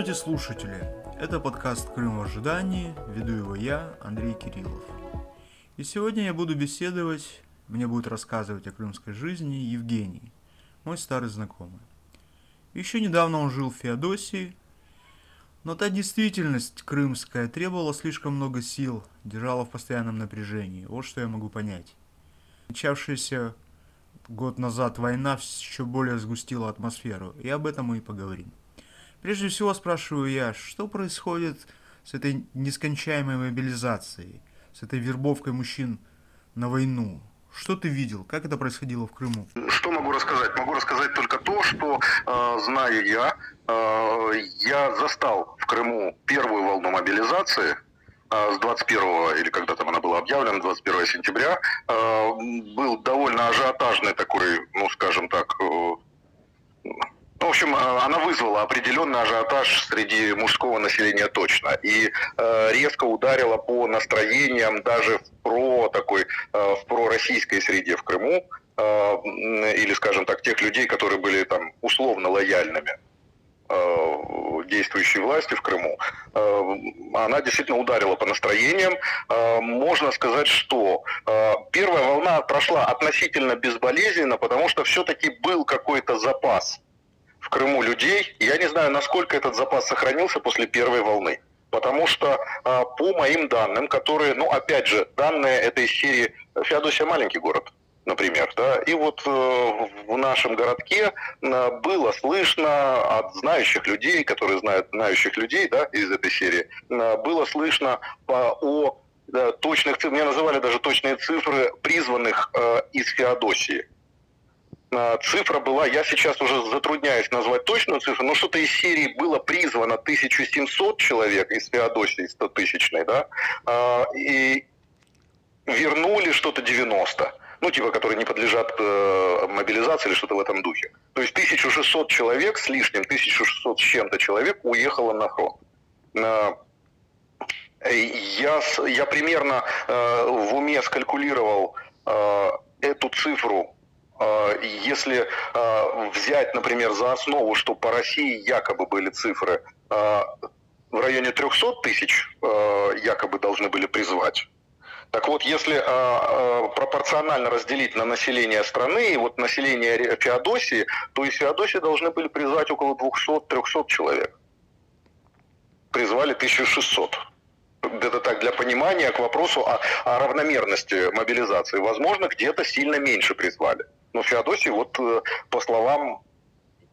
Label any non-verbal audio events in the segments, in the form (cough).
Здравствуйте, слушатели! Это подкаст «Крым в ожидании», веду его я, Андрей Кириллов. И сегодня я буду беседовать, мне будет рассказывать о крымской жизни Евгений, мой старый знакомый. Еще недавно он жил в Феодосии, но та действительность крымская требовала слишком много сил, держала в постоянном напряжении. Вот что я могу понять. Начавшаяся год назад война еще более сгустила атмосферу, и об этом мы и поговорим. Прежде всего спрашиваю я, что происходит с этой нескончаемой мобилизацией, с этой вербовкой мужчин на войну? Что ты видел? Как это происходило в Крыму? Что могу рассказать? Могу рассказать только то, что, э, знаю я, э, я застал в Крыму первую волну мобилизации э, с 21 или когда там она была объявлена, 21 сентября. Э, был довольно ажиотажный такой, ну, скажем так, э, в общем, э, она вызвала определенный ажиотаж среди мужского населения точно. И э, резко ударила по настроениям даже в про такой, э, в пророссийской среде в Крыму. Э, или, скажем так, тех людей, которые были там условно лояльными э, действующей власти в Крыму, э, она действительно ударила по настроениям. Можно сказать, что первая волна прошла относительно безболезненно, потому что все-таки был какой-то запас в Крыму людей. Я не знаю, насколько этот запас сохранился после первой волны. Потому что а, по моим данным, которые, ну, опять же, данные этой серии, Феодосия маленький город, например, да, и вот э, в нашем городке э, было слышно от знающих людей, которые знают знающих людей, да, из этой серии, э, было слышно по, о да, точных цифрах, мне называли даже точные цифры призванных э, из Феодосии. А, цифра была, я сейчас уже затрудняюсь назвать точную цифру, но что-то из серии было призвано 1700 человек из Феодосии 100 тысячной, да, а, и вернули что-то 90 ну, типа, которые не подлежат э, мобилизации или что-то в этом духе. То есть 1600 человек с лишним, 1600 с чем-то человек уехало на фронт. Э, я, я примерно э, в уме скалькулировал э, эту цифру если а, взять, например, за основу, что по России якобы были цифры а, в районе 300 тысяч якобы должны были призвать, так вот, если пропорционально разделить на население страны и вот население Феодосии, то из Феодосии должны были призвать около 200-300 человек. Призвали 1600 это так для понимания к вопросу о, о равномерности мобилизации. Возможно, где-то сильно меньше призвали. Но Феодосий, вот э, по словам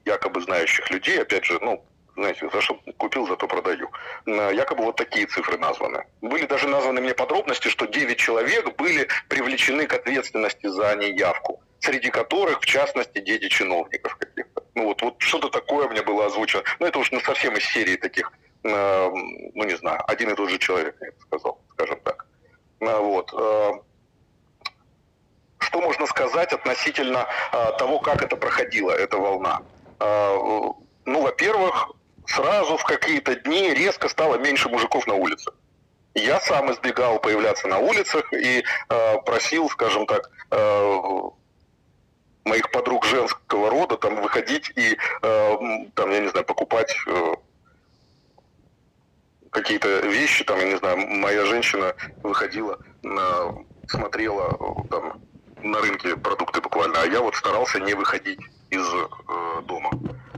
якобы знающих людей, опять же, ну, знаете, за что купил, зато продаю. Э, якобы вот такие цифры названы. Были даже названы мне подробности, что 9 человек были привлечены к ответственности за неявку, среди которых, в частности, дети чиновников каких-то. Ну вот, вот что-то такое мне было озвучено. Ну это уж ну, совсем из серии таких, э, ну не знаю, один и тот же человек мне это сказал, скажем так. Вот. Что можно сказать относительно а, того, как это проходила, эта волна? А, ну, во-первых, сразу в какие-то дни резко стало меньше мужиков на улице. Я сам избегал появляться на улицах и э, просил, скажем так, э, моих подруг женского рода там выходить и э, там, я не знаю, покупать э, какие-то вещи, там, я не знаю, моя женщина выходила, на, смотрела там на рынке продукты буквально, а я вот старался не выходить из э, дома.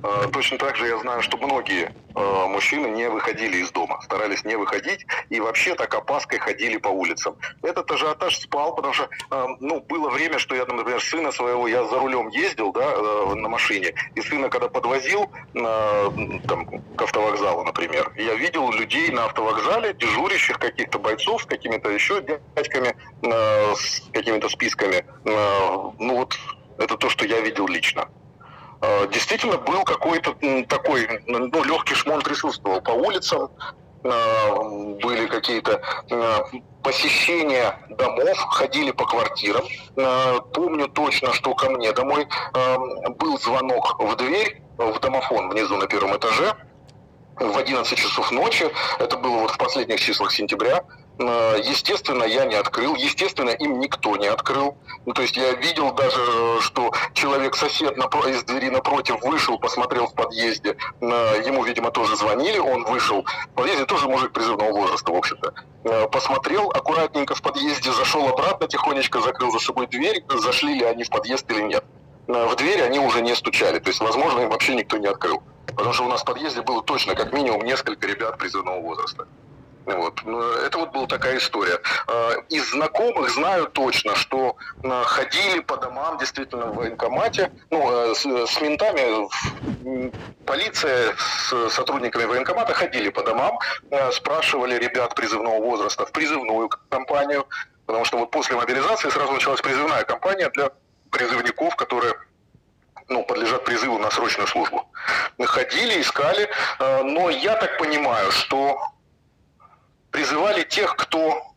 Э, точно так же я знаю, что многие э, мужчины не выходили из дома, старались не выходить и вообще так опаской ходили по улицам. Этот ажиотаж спал, потому что э, ну, было время, что я, например, сына своего, я за рулем ездил да, э, на машине, и сына когда подвозил э, там, к автовокзалу, например, я видел людей на автовокзале, дежурящих каких-то бойцов с какими-то еще дядьками, э, с какими-то списками. Э, ну вот это то, что я видел лично. А, действительно был какой-то такой, ну, легкий шмон присутствовал по улицам, а, были какие-то а, посещения домов, ходили по квартирам. Помню точно, что ко мне домой был звонок в дверь, в домофон внизу на первом этаже, в 11 часов ночи, это было вот в последних числах сентября, Э, естественно, я не открыл. Естественно, им никто не открыл. Ну, то есть я видел даже, что человек-сосед из двери напротив вышел, посмотрел в подъезде. Э, ему, видимо, тоже звонили. Он вышел в подъезде, тоже мужик призывного возраста, в общем-то. Э, посмотрел аккуратненько в подъезде, зашел обратно, тихонечко закрыл за собой дверь. Зашли ли они в подъезд или нет. В дверь они уже не стучали. То есть, возможно, им вообще никто не открыл. Потому что у нас в подъезде было точно как минимум несколько ребят призывного возраста. Вот. Это вот была такая история. А, из знакомых знаю точно, что а, ходили по домам действительно в военкомате, ну, а, с, с ментами, полиция с сотрудниками военкомата ходили по домам, спрашивали ребят призывного возраста в призывную компанию, потому что вот после мобилизации сразу началась призывная кампания для призывников, которые ну, подлежат призыву на срочную службу. Мы ходили, искали, но я так понимаю, что призывали тех, кто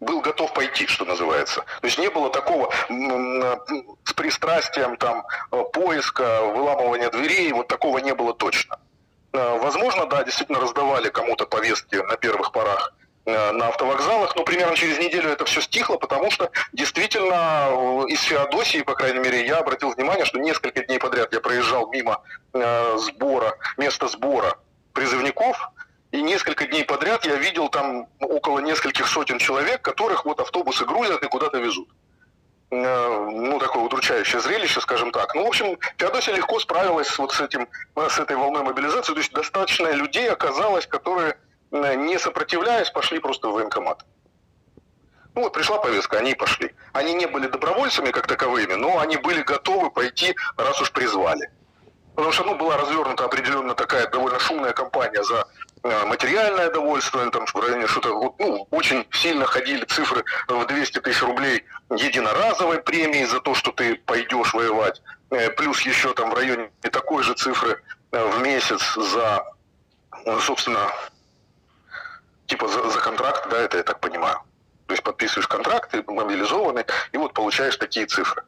был готов пойти, что называется. То есть не было такого с пристрастием там э, поиска, выламывания дверей, вот такого не было точно. Э, возможно, да, действительно раздавали кому-то повестки на первых порах э, на автовокзалах, но примерно через неделю это все стихло, потому что действительно из Феодосии, по крайней мере, я обратил внимание, что несколько дней подряд я проезжал мимо сбора, места сбора призывников, и несколько дней подряд я видел там около нескольких сотен человек, которых вот автобусы грузят и куда-то везут. Э, ну, такое удручающее зрелище, скажем так. Ну, в общем, Феодосия легко справилась вот с, этим, с этой волной мобилизации. То есть достаточно людей оказалось, которые, э, не сопротивляясь, пошли просто в военкомат. Ну вот пришла повестка, они и пошли. Они не были добровольцами как таковыми, но они были готовы пойти, раз уж призвали. Потому что ну, была развернута определенно такая довольно шумная кампания за материальное довольствие, там в районе что-то, ну, очень сильно ходили цифры в 200 тысяч рублей единоразовой премии за то, что ты пойдешь воевать, э, плюс еще там в районе такой же цифры э, в месяц за, собственно, типа за, за контракт, да, это я так понимаю. То есть подписываешь контракт, ты мобилизованный, и вот получаешь такие цифры.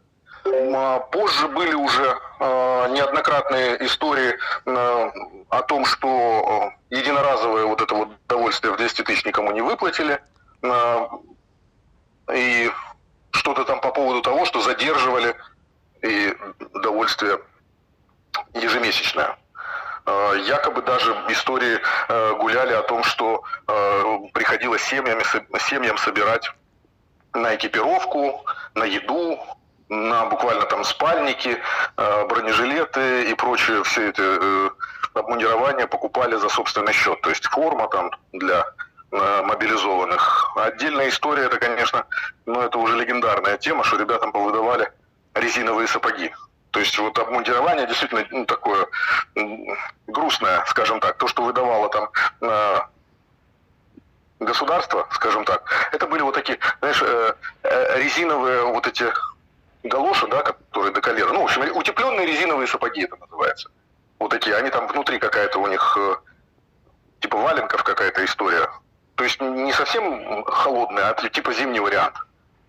А позже были уже э, неоднократные истории э, о том, что единоразовое вот это вот удовольствие в 200 тысяч никому не выплатили. И что-то там по поводу того, что задерживали и удовольствие ежемесячное. Якобы даже истории гуляли о том, что приходилось семьями, семьям собирать на экипировку, на еду, на буквально там спальники, э, бронежилеты и прочее, все это э, обмундирование покупали за собственный счет. То есть форма там для э, мобилизованных. Отдельная история, это, конечно, ну, это уже легендарная тема, что ребятам повыдавали резиновые сапоги. То есть вот обмундирование действительно ну, такое грустное, скажем так, то, что выдавало там государство, скажем так, это были вот такие, знаешь, резиновые вот эти галоши, да, которые до колена. Ну, в общем, утепленные резиновые сапоги это называется. Вот такие, они там внутри какая-то у них, э, типа валенков какая-то история. То есть не совсем холодная, а типа зимний вариант.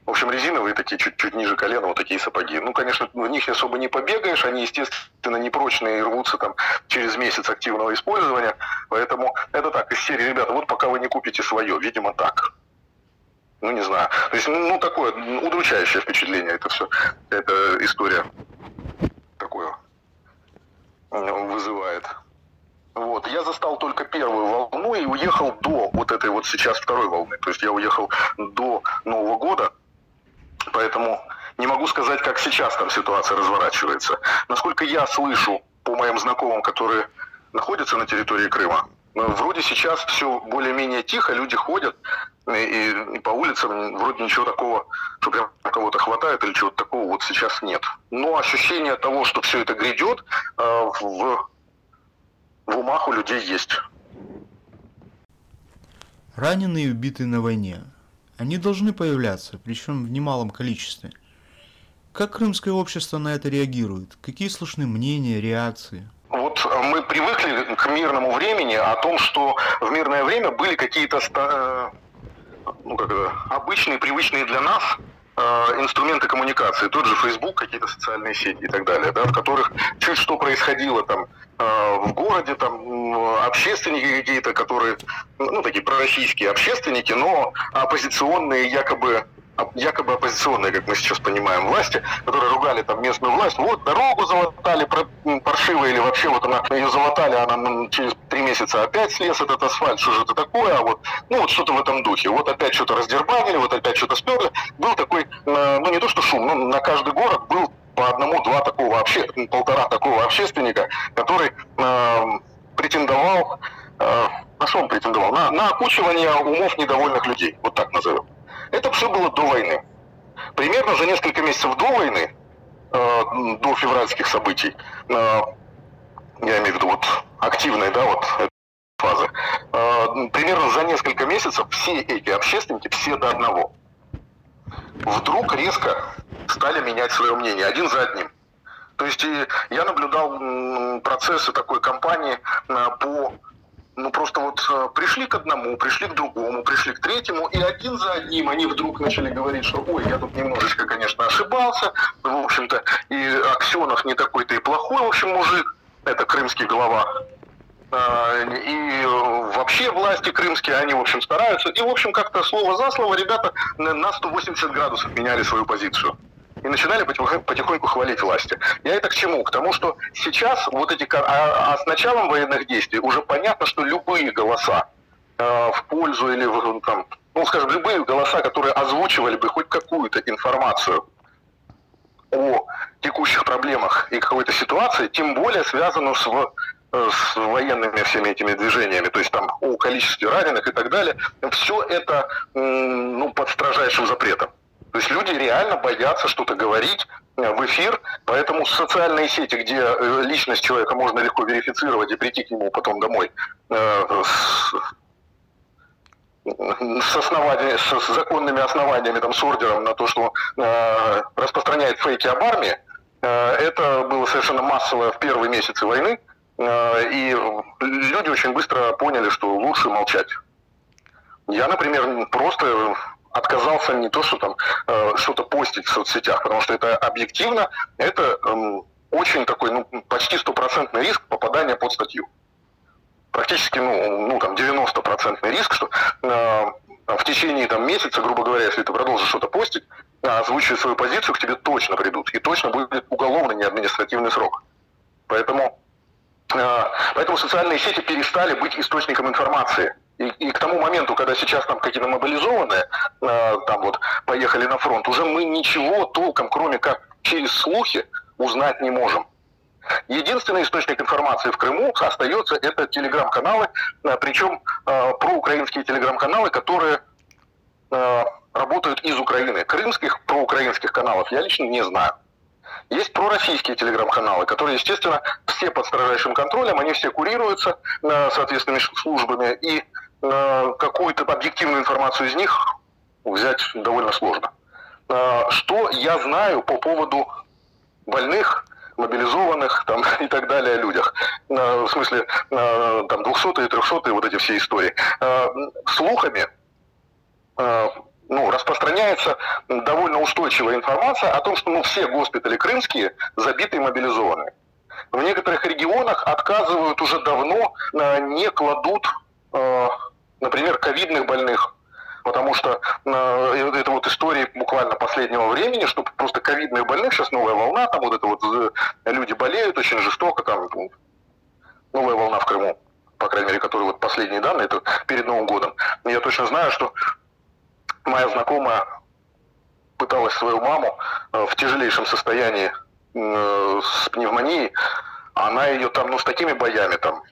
В общем, резиновые такие, чуть-чуть ниже колена, вот такие сапоги. Ну, конечно, в них особо не побегаешь, они, естественно, непрочные и рвутся там через месяц активного использования. Поэтому это так, из серии, ребята, вот пока вы не купите свое, видимо, так ну не знаю. То есть, ну, такое удручающее впечатление это все, эта история такое вызывает. Вот. Я застал только первую волну и уехал до вот этой вот сейчас второй волны. То есть я уехал до Нового года, поэтому не могу сказать, как сейчас там ситуация разворачивается. Насколько я слышу по моим знакомым, которые находятся на территории Крыма, вроде сейчас все более-менее тихо, люди ходят, и, и по улицам вроде ничего такого, что прям кого-то хватает или чего-то такого вот сейчас нет. Но ощущение того, что все это грядет, э, в, в умах у людей есть. Раненые и убитые на войне. Они должны появляться, причем в немалом количестве. Как крымское общество на это реагирует? Какие слышны мнения, реакции? Вот мы привыкли к мирному времени, о том, что в мирное время были какие-то ну, как это, обычные, привычные для нас инструменты коммуникации, тот же Facebook, какие-то социальные сети и так далее, да, в которых чуть что происходило там в городе, там общественники какие-то, которые, ну, такие пророссийские общественники, но оппозиционные якобы якобы оппозиционные, как мы сейчас понимаем, власти, которые ругали там местную власть, вот дорогу залатали паршиво или вообще вот она ее залатали, она через три месяца опять слез этот асфальт, что же это такое, а вот, ну вот что-то в этом духе, вот опять что-то раздербанили, вот опять что-то сперли, был такой, э, ну не то что шум, но на каждый город был по одному-два такого вообще, полтора такого общественника, который э, претендовал, э, на что он претендовал? На, на окучивание умов недовольных людей, вот так назовем. Это все было до войны. Примерно за несколько месяцев до войны, э, до февральских событий, э, я имею в виду вот активной, да, вот фазы, э, примерно за несколько месяцев все эти общественники, все до одного, вдруг резко стали менять свое мнение один за одним. То есть я наблюдал процессы такой кампании по ну просто вот э, пришли к одному, пришли к другому, пришли к третьему, и один за одним они вдруг начали говорить, что ой, я тут немножечко, конечно, ошибался, в общем-то, и Аксенов не такой-то и плохой, в общем, мужик, это крымский глава, а, и вообще власти крымские, они, в общем, стараются. И, в общем, как-то слово за слово ребята на 180 градусов меняли свою позицию и начинали потихоньку хвалить власти. Я это к чему? К тому, что сейчас вот эти... А, а с началом военных действий уже понятно, что любые голоса э, в пользу или в, там, ну, скажем, любые голоса, которые озвучивали бы хоть какую-то информацию о текущих проблемах и какой-то ситуации, тем более связанную с, э, с военными всеми этими движениями, то есть там о количестве раненых и так далее, все это ну, под строжайшим запретом. То есть люди реально боятся что-то говорить э, в эфир, поэтому социальные сети, где э, личность человека можно легко верифицировать и прийти к нему потом домой э, с, с, с законными основаниями, там, с ордером на то, что э, распространяет фейки об армии, э, это было совершенно массово в первые месяцы войны, э, и люди очень быстро поняли, что лучше молчать. Я, например, просто отказался не то, что там э, что-то постить в соцсетях, потому что это объективно, это э, очень такой, ну, почти стопроцентный риск попадания под статью. Практически, ну, ну там 90% риск, что э, в течение там, месяца, грубо говоря, если ты продолжишь что-то постить, озвучивая свою позицию, к тебе точно придут. И точно будет уголовный, не административный срок. Поэтому, э, поэтому социальные сети перестали быть источником информации. И, и к тому моменту, когда сейчас там какие-то мобилизованные, э, там вот поехали на фронт, уже мы ничего толком, кроме как через слухи, узнать не можем. Единственный источник информации в Крыму остается это телеграм-каналы, э, причем э, проукраинские телеграм-каналы, которые э, работают из Украины. Крымских проукраинских каналов я лично не знаю. Есть пророссийские телеграм-каналы, которые, естественно, все под строжайшим контролем, они все курируются э, соответственными службами, и какую-то объективную информацию из них взять довольно сложно. Э, что я знаю по поводу больных, мобилизованных там, (laughs) и так далее людях. Э, в смысле, там, 200 и 300 вот эти все истории. Слухами ну, распространяется довольно устойчивая информация о том, что ну, все госпитали крымские забиты и мобилизованы. В некоторых регионах отказывают уже давно, не кладут например, ковидных больных, потому что э, это вот истории буквально последнего времени, что просто ковидных больных, сейчас новая волна, там вот это вот э, люди болеют очень жестоко, там ну, новая волна в Крыму, по крайней мере, которые вот последние данные, это перед Новым годом. Я точно знаю, что моя знакомая пыталась свою маму э, в тяжелейшем состоянии э, с пневмонией, она ее там, ну, с такими боями там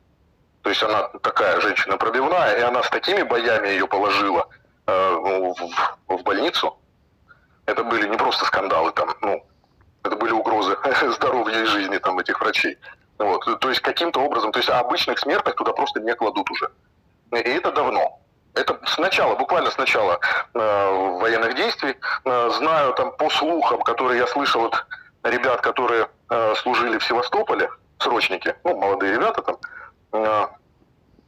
то есть она такая женщина пробивная, и она с такими боями ее положила э, в, в больницу. Это были не просто скандалы там, ну, это были угрозы (laughs) здоровья и жизни там этих врачей. Вот. То есть каким-то образом, то есть обычных смертных туда просто не кладут уже. И это давно. Это сначала, буквально с начала э, военных действий. Э, знаю там по слухам, которые я слышал от ребят, которые э, служили в Севастополе, срочники, ну, молодые ребята там,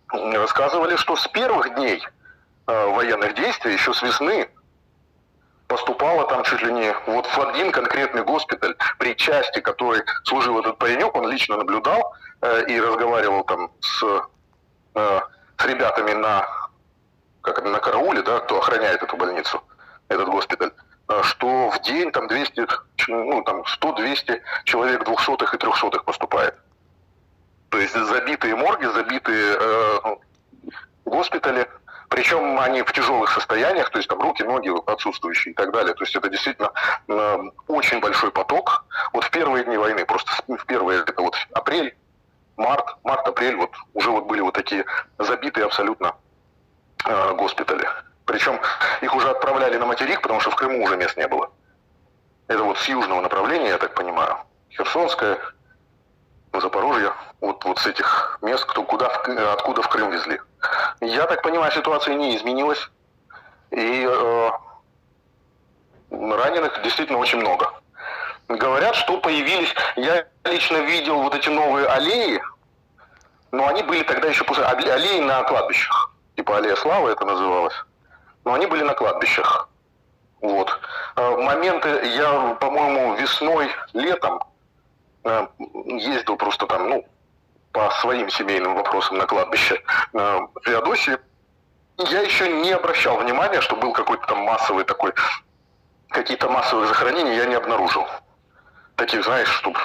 рассказывали, что с первых дней э, военных действий, еще с весны, поступало там чуть ли не вот в один конкретный госпиталь, при части, который служил этот паренек, он лично наблюдал э, и разговаривал там с, э, с ребятами на, как это, на карауле, да, кто охраняет эту больницу, этот госпиталь, э, что в день там 200, ну там 100-200 человек двухсотых и трехсотых поступает. То есть забитые морги, забитые э, госпитали, причем они в тяжелых состояниях, то есть там руки, ноги отсутствующие и так далее. То есть это действительно э, очень большой поток. Вот в первые дни войны, просто в первые, это вот апрель, март, март-апрель, вот уже вот были вот такие забитые абсолютно э, госпитали. Причем их уже отправляли на материк, потому что в Крыму уже мест не было. Это вот с южного направления, я так понимаю. Херсонская, Запорожье, вот, вот с этих мест, кто, куда, откуда в Крым везли. Я так понимаю, ситуация не изменилась. И э, раненых действительно очень много. Говорят, что появились... Я лично видел вот эти новые аллеи, но они были тогда еще после... Аллеи на кладбищах. Типа аллея славы это называлось. Но они были на кладбищах. Вот. Э, моменты я, по-моему, весной, летом ездил просто там, ну, по своим семейным вопросам на кладбище э, в Феодосии, я еще не обращал внимания, что был какой-то там массовый такой, какие-то массовые захоронения я не обнаружил. Таких, знаешь, чтобы,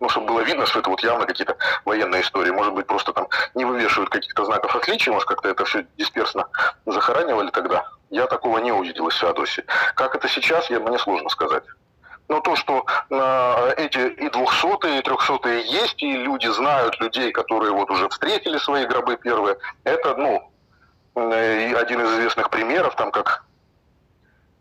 ну, чтобы было видно, что это вот явно какие-то военные истории. Может быть, просто там не вывешивают каких-то знаков отличия, может, как-то это все дисперсно захоранивали тогда. Я такого не увидел из Феодосии. Как это сейчас, я, мне сложно сказать. Но то, что э, эти и двухсотые, и трехсотые есть, и люди знают людей, которые вот уже встретили свои гробы первые, это, ну, э, один из известных примеров, там как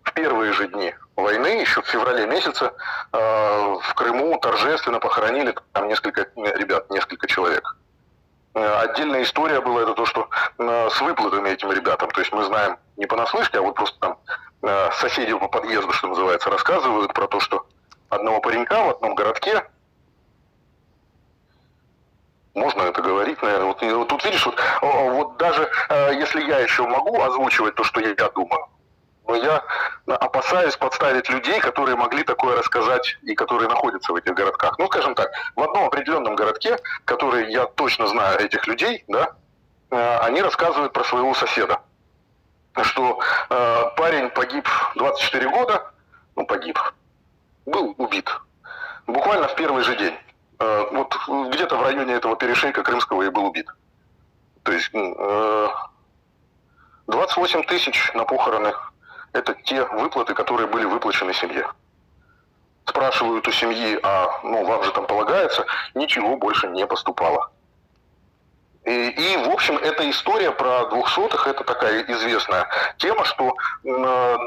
в первые же дни войны, еще в феврале месяце, э, в Крыму торжественно похоронили там несколько ребят, несколько человек. Э, отдельная история была это то, что э, с выплатами этим ребятам, то есть мы знаем не понаслышке, а вот просто там Э, соседи по подъезду, что называется, рассказывают про то, что одного паренька в одном городке можно это говорить, наверное. Вот, вот тут видишь, вот, вот даже э, если я еще могу озвучивать то, что я, я думаю, но я опасаюсь подставить людей, которые могли такое рассказать и которые находятся в этих городках. Ну, скажем так, в одном определенном городке, который я точно знаю этих людей, да, э, они рассказывают про своего соседа что э, парень погиб 24 года, ну погиб, был убит, буквально в первый же день. Э, вот где-то в районе этого перешейка Крымского и был убит. То есть э, 28 тысяч на похороны – это те выплаты, которые были выплачены семье. Спрашивают у семьи, а ну вам же там полагается, ничего больше не поступало. И, и, в общем, эта история про двухсотых, это такая известная тема, что э,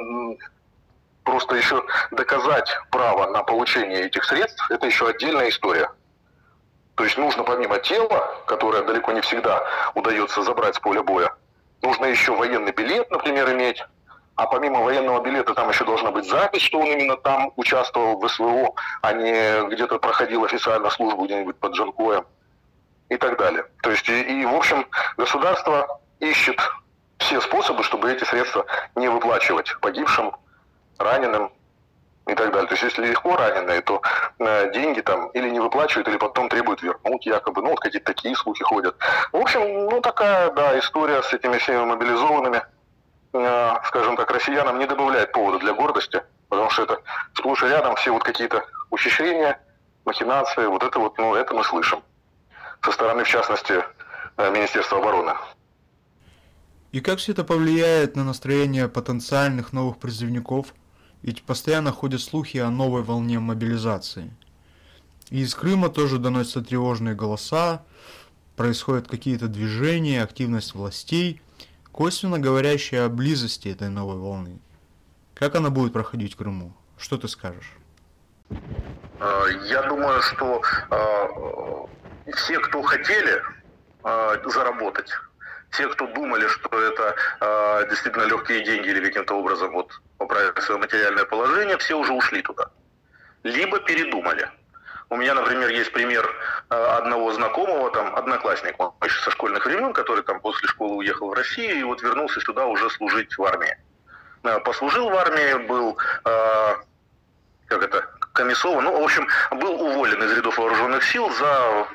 просто еще доказать право на получение этих средств, это еще отдельная история. То есть нужно помимо тела, которое далеко не всегда удается забрать с поля боя, нужно еще военный билет, например, иметь. А помимо военного билета там еще должна быть запись, что он именно там участвовал в СВО, а не где-то проходил официально службу где-нибудь под Джанкоем и так далее. То есть, и, и в общем, государство ищет все способы, чтобы эти средства не выплачивать погибшим, раненым и так далее. То есть, если легко раненые, то э, деньги там или не выплачивают, или потом требуют вернуть якобы. Ну, вот какие-то такие слухи ходят. В общем, ну, такая, да, история с этими всеми мобилизованными, скажем так, россиянам не добавляет повода для гордости, потому что это сплошь и рядом все вот какие-то ухищрения, махинации, вот это вот, ну, это мы слышим со стороны, в частности, э, Министерства обороны. И как все это повлияет на настроение потенциальных новых призывников? Ведь постоянно ходят слухи о новой волне мобилизации. И из Крыма тоже доносятся тревожные голоса, происходят какие-то движения, активность властей, косвенно говорящие о близости этой новой волны. Как она будет проходить в Крыму? Что ты скажешь? Э, я думаю, что э, все, кто хотели э, заработать, те, кто думали, что это действительно легкие деньги или каким-то образом вот поправить свое материальное положение, все уже ушли туда. Либо передумали. У меня, например, есть пример э, одного знакомого, там, одноклассник, он еще со школьных времен, который там после школы уехал в Россию и вот вернулся сюда уже служить в армии. послужил в армии, был, как это, комиссован, ну, в общем, был уволен из рядов вооруженных сил за,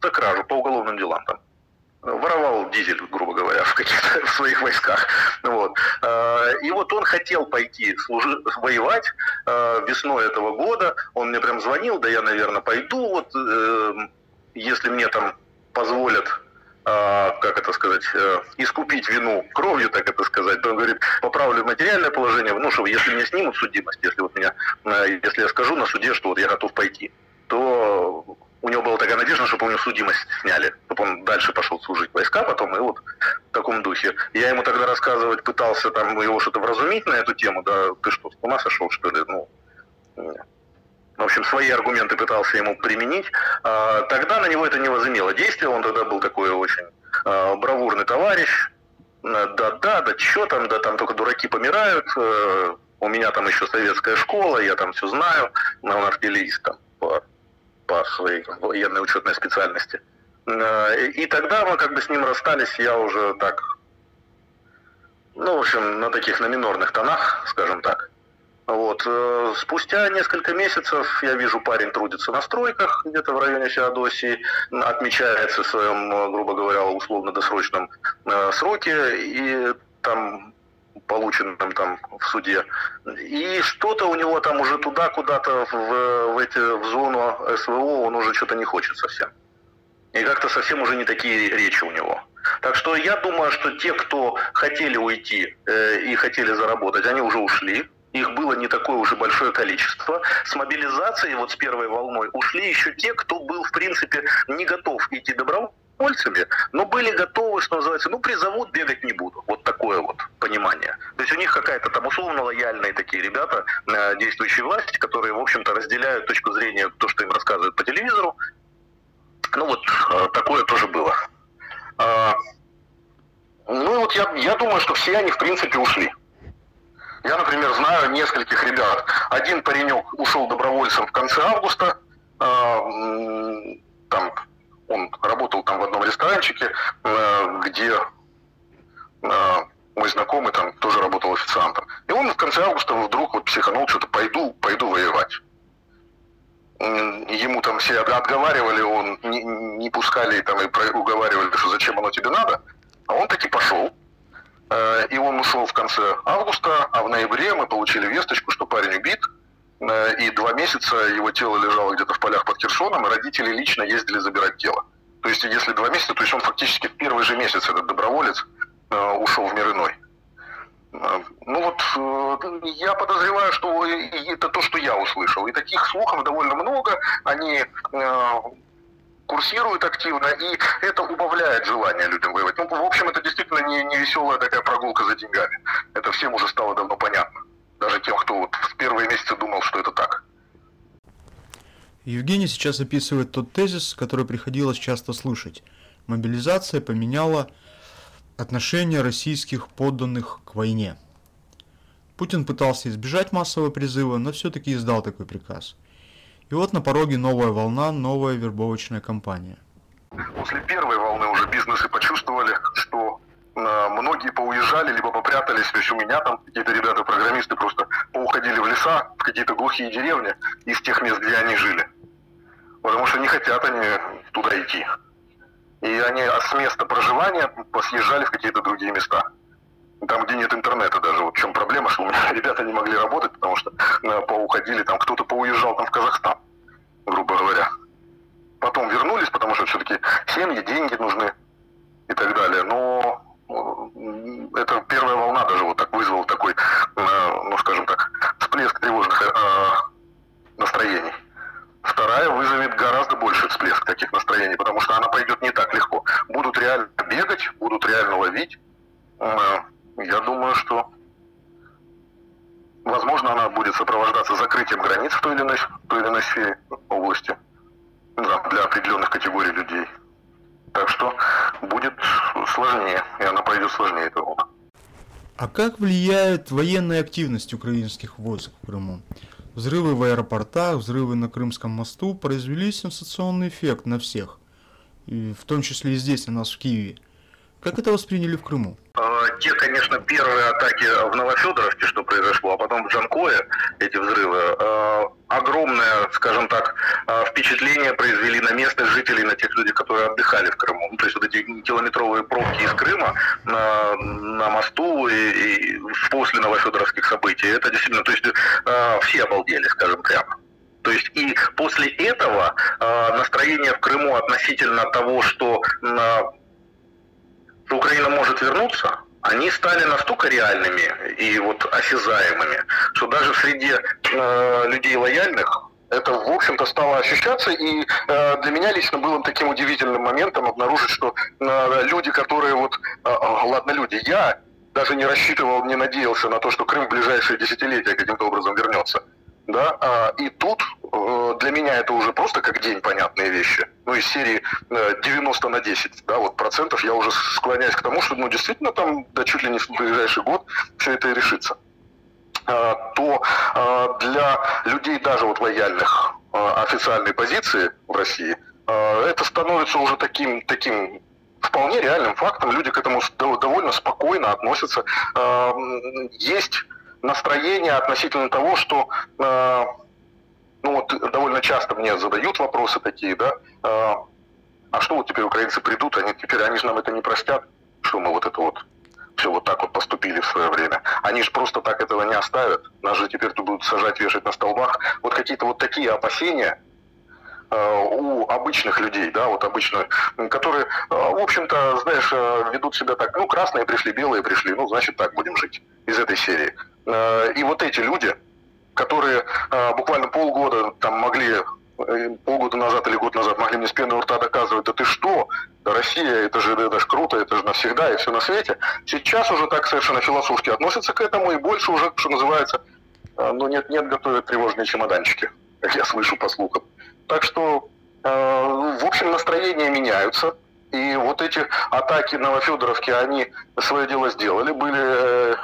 за кражу по уголовным делам там воровал дизель, грубо говоря, в каких-то (laughs) в своих войсках. Вот. Э, и вот он хотел пойти служи, воевать э, весной этого года. Он мне прям звонил, да я, наверное, пойду, вот, э, если мне там позволят как это сказать, искупить вину кровью, так это сказать, то он говорит, поправлю материальное положение, ну что, если меня снимут судимость, если вот меня, если я скажу на суде, что вот я готов пойти, то у него была такая надежда, чтобы у него судимость сняли, чтобы он дальше пошел служить войска потом, и вот в таком духе. Я ему тогда рассказывать пытался там его что-то вразумить на эту тему, да ты что, с ума сошел, что ли? Ну, в общем, свои аргументы пытался ему применить. А, тогда на него это не возымело действия, он тогда был такой очень а, бравурный товарищ. Да-да, да что там, да там только дураки помирают, э, у меня там еще советская школа, я там все знаю, он артиллерист там по по своей военной учетной специальности. Э, и тогда мы как бы с ним расстались, я уже так, ну, в общем, на таких, на минорных тонах, скажем так. Вот. Э, спустя несколько месяцев я вижу, парень трудится на стройках где-то в районе Феодосии, отмечается в своем, грубо говоря, условно-досрочном э, сроке, и там полученным там в суде. И что-то у него там уже туда куда-то в, в, эти, в зону СВО он уже что-то не хочет совсем. И как-то совсем уже не такие речи у него. Так что я думаю, что те, кто хотели уйти э, и хотели заработать, они уже ушли. Их было не такое уже большое количество. С мобилизацией, вот с первой волной, ушли еще те, кто был, в принципе, не готов идти добровольно добровольцами, но были готовы, что называется, ну, призовут, бегать не буду. Вот такое вот понимание. То есть у них какая-то там условно лояльные такие ребята, э, действующие власти, которые, в общем-то, разделяют точку зрения, то, что им рассказывают по телевизору. Ну, вот э, такое тоже было. А, ну, вот я, я думаю, что все они, в принципе, ушли. Я, например, знаю нескольких ребят. Один паренек ушел добровольцем в конце августа, а, там он работал там в одном ресторанчике, э, где э, мой знакомый там тоже работал официантом. И он в конце августа вдруг вот психанул, что-то пойду, пойду воевать. Ему там все отговаривали, он не, не пускали там и уговаривали, что зачем оно тебе надо. А он таки пошел. Э, и он ушел в конце августа, а в ноябре мы получили весточку, что парень убит – и два месяца его тело лежало где-то в полях под Херсоном, и родители лично ездили забирать тело. То есть, если два месяца, то есть он фактически в первый же месяц, этот доброволец, э, ушел в мир иной. Э, ну вот, я подозреваю, что это то, что я услышал. И таких слухов довольно много. Они курсируют активно, и это убавляет желание людям воевать. Ну, в общем, это действительно не, не веселая такая прогулка за деньгами. Это всем уже стало давно понятно даже тем, кто вот в первые месяцы думал, что это так. Евгений сейчас описывает тот тезис, который приходилось часто слышать. Мобилизация поменяла отношение российских подданных к войне. Путин пытался избежать массового призыва, но все-таки издал такой приказ. И вот на пороге новая волна, новая вербовочная кампания. После первой волны уже бизнесы почувствовали, что многие поуезжали, либо попрятались. То есть у меня там какие-то ребята-программисты просто поуходили в леса, в какие-то глухие деревни из тех мест, где они жили. Потому что не хотят они туда идти. И они с места проживания посъезжали в какие-то другие места. Там, где нет интернета даже. Вот в чем проблема, что у меня (laughs) ребята не могли работать, потому что э, поуходили, там кто-то поуезжал там в Казахстан, грубо говоря. Потом вернулись, потому что все-таки семьи, деньги нужны и так далее. Но это первая волна даже вот так вызвала такой, э, ну скажем так, всплеск тревожных э, настроений. Вторая вызовет гораздо больше всплеск таких настроений, потому что она пойдет не так легко. Будут реально бегать, будут реально ловить. Э, я думаю, что возможно она будет сопровождаться закрытием границ в той или иной, в той или иной сфере области для определенных категорий людей. Так что будет сложнее, и она пойдет сложнее этого. А как влияет военная активность украинских войск в Крыму? Взрывы в аэропортах, взрывы на Крымском мосту произвели сенсационный эффект на всех, в том числе и здесь, у нас в Киеве. Как это восприняли в Крыму? А, те, конечно, первые атаки в Новофедоровке, что произошло, а потом в Джанкое, эти взрывы, а, огромное, скажем так, а, впечатление произвели на местных жителей, на тех людей, которые отдыхали в Крыму. Ну, то есть вот эти километровые пробки из Крыма на, на мосту и, и после новофедоровских событий, это действительно, то есть все обалдели, скажем прямо. То есть и после этого настроение в Крыму относительно того, что что Украина может вернуться, они стали настолько реальными и вот осязаемыми, что даже среди э, людей лояльных это, в общем-то, стало ощущаться, и э, для меня лично было таким удивительным моментом обнаружить, что э, люди, которые вот, э, э ладно, люди, я даже не рассчитывал, не надеялся на то, что Крым в ближайшие десятилетия каким-то образом вернется да, а, и тут э, для меня это уже просто как день понятные вещи. Ну, из серии 90 э, на 10, да, вот процентов я уже склоняюсь к тому, что, ну, действительно там, да, чуть ли не в ближайший год все это и решится. А, то а, для людей даже вот лояльных официальной позиции в России это становится уже таким, таким вполне реальным фактом. Люди к этому довольно спокойно относятся. Есть настроение относительно того, что э, ну вот довольно часто мне задают вопросы такие, да, э, а что вот теперь украинцы придут, они теперь, они же нам это не простят, что мы вот это вот все вот так вот поступили в свое время. Они же просто так этого не оставят. Нас же теперь тут будут сажать, вешать на столбах. Вот какие-то вот такие опасения э, у обычных людей, да, вот обычно, которые, э, в общем-то, знаешь, э, ведут себя так, ну, красные пришли, белые пришли, ну, значит, так будем жить из этой серии. Э, и вот эти люди, которые э, буквально полгода там могли э, полгода назад или год назад могли мне с пены у рта доказывать, да ты что, Россия, это же, это же круто, это же навсегда и все на свете. Сейчас уже так совершенно философски относятся к этому и больше уже, что называется, ну нет-нет, готовят тревожные чемоданчики, как я слышу по слухам. Так что, в общем, настроения меняются. И вот эти атаки Новофедоровки, они свое дело сделали, были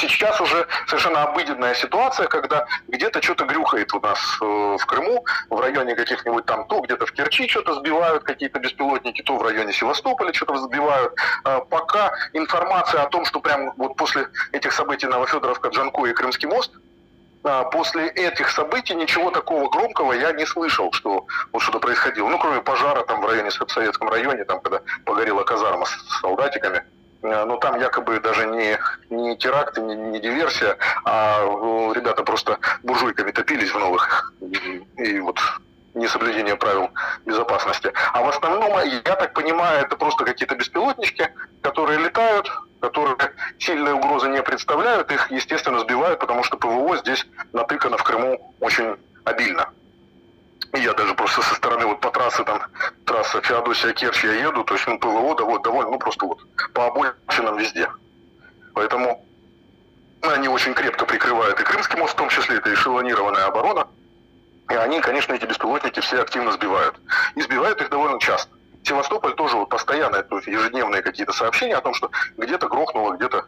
сейчас уже совершенно обыденная ситуация, когда где-то что-то грюхает у нас э, в Крыму, в районе каких-нибудь там, то где-то в Керчи что-то сбивают какие-то беспилотники, то в районе Севастополя что-то сбивают. Э, пока информация о том, что прям вот после этих событий Новофедоровка, Джанко и Крымский мост, э, после этих событий ничего такого громкого я не слышал, что вот что-то происходило. Ну, кроме пожара там в районе, в Советском районе, там, когда погорела казарма с солдатиками. Э, но там якобы даже не, не теракт, не, не диверсия, а ну, ребята просто буржуйками топились в новых. И вот несоблюдение правил безопасности. А в основном, я так понимаю, это просто какие-то беспилотнички, которые летают, которые сильной угрозы не представляют, их, естественно, сбивают, потому что ПВО здесь натыкано в Крыму очень обильно. Я даже просто со стороны вот по трассе там, трасса Феодосия Керчь я еду, то есть ну, ПВО довольно, довольно, ну просто вот по обочинам везде. Поэтому они очень крепко прикрывают и Крымский мост, в том числе это эшелонированная оборона. И они, конечно, эти беспилотники все активно сбивают. И сбивают их довольно часто. Севастополь тоже вот постоянно, то есть ежедневные какие-то сообщения о том, что где-то грохнуло, где-то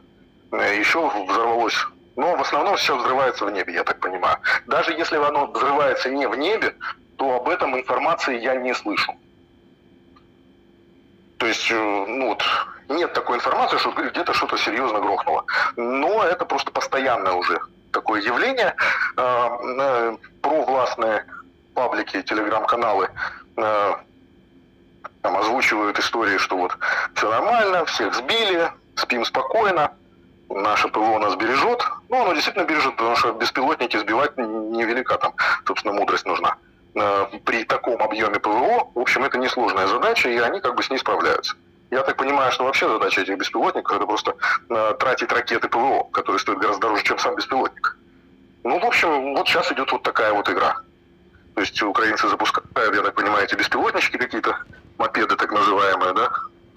э, еще взорвалось. Но в основном все взрывается в небе, я так понимаю. Даже если оно взрывается не в небе, то об этом информации я не слышу. То есть, э, ну вот, нет такой информации, что где-то что-то серьезно грохнуло. Но это просто постоянное уже такое явление. Э, э, провластные паблики, телеграм-каналы там озвучивают истории, что вот все нормально, всех сбили, спим спокойно, наше ПВО нас бережет. Ну, оно действительно бережет, потому что беспилотники сбивать невелика там, собственно, мудрость нужна. Э, при таком объеме ПВО, в общем, это несложная задача, и они как бы с ней справляются. Я так понимаю, что вообще задача этих беспилотников это просто э, тратить ракеты ПВО, которые стоят гораздо дороже, чем сам беспилотник. Ну, в общем, вот сейчас идет вот такая вот игра. То есть украинцы запускают, я так понимаю, эти беспилотнички какие-то, мопеды так называемые, да,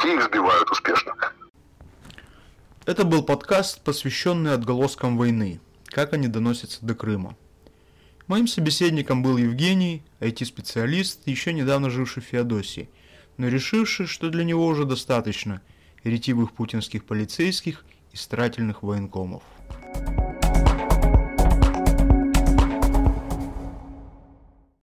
и их сбивают успешно. Это был подкаст, посвященный отголоскам войны, как они доносятся до Крыма. Моим собеседником был Евгений, IT-специалист, еще недавно живший в Феодосии, но решивший, что для него уже достаточно ретивых путинских полицейских и старательных военкомов.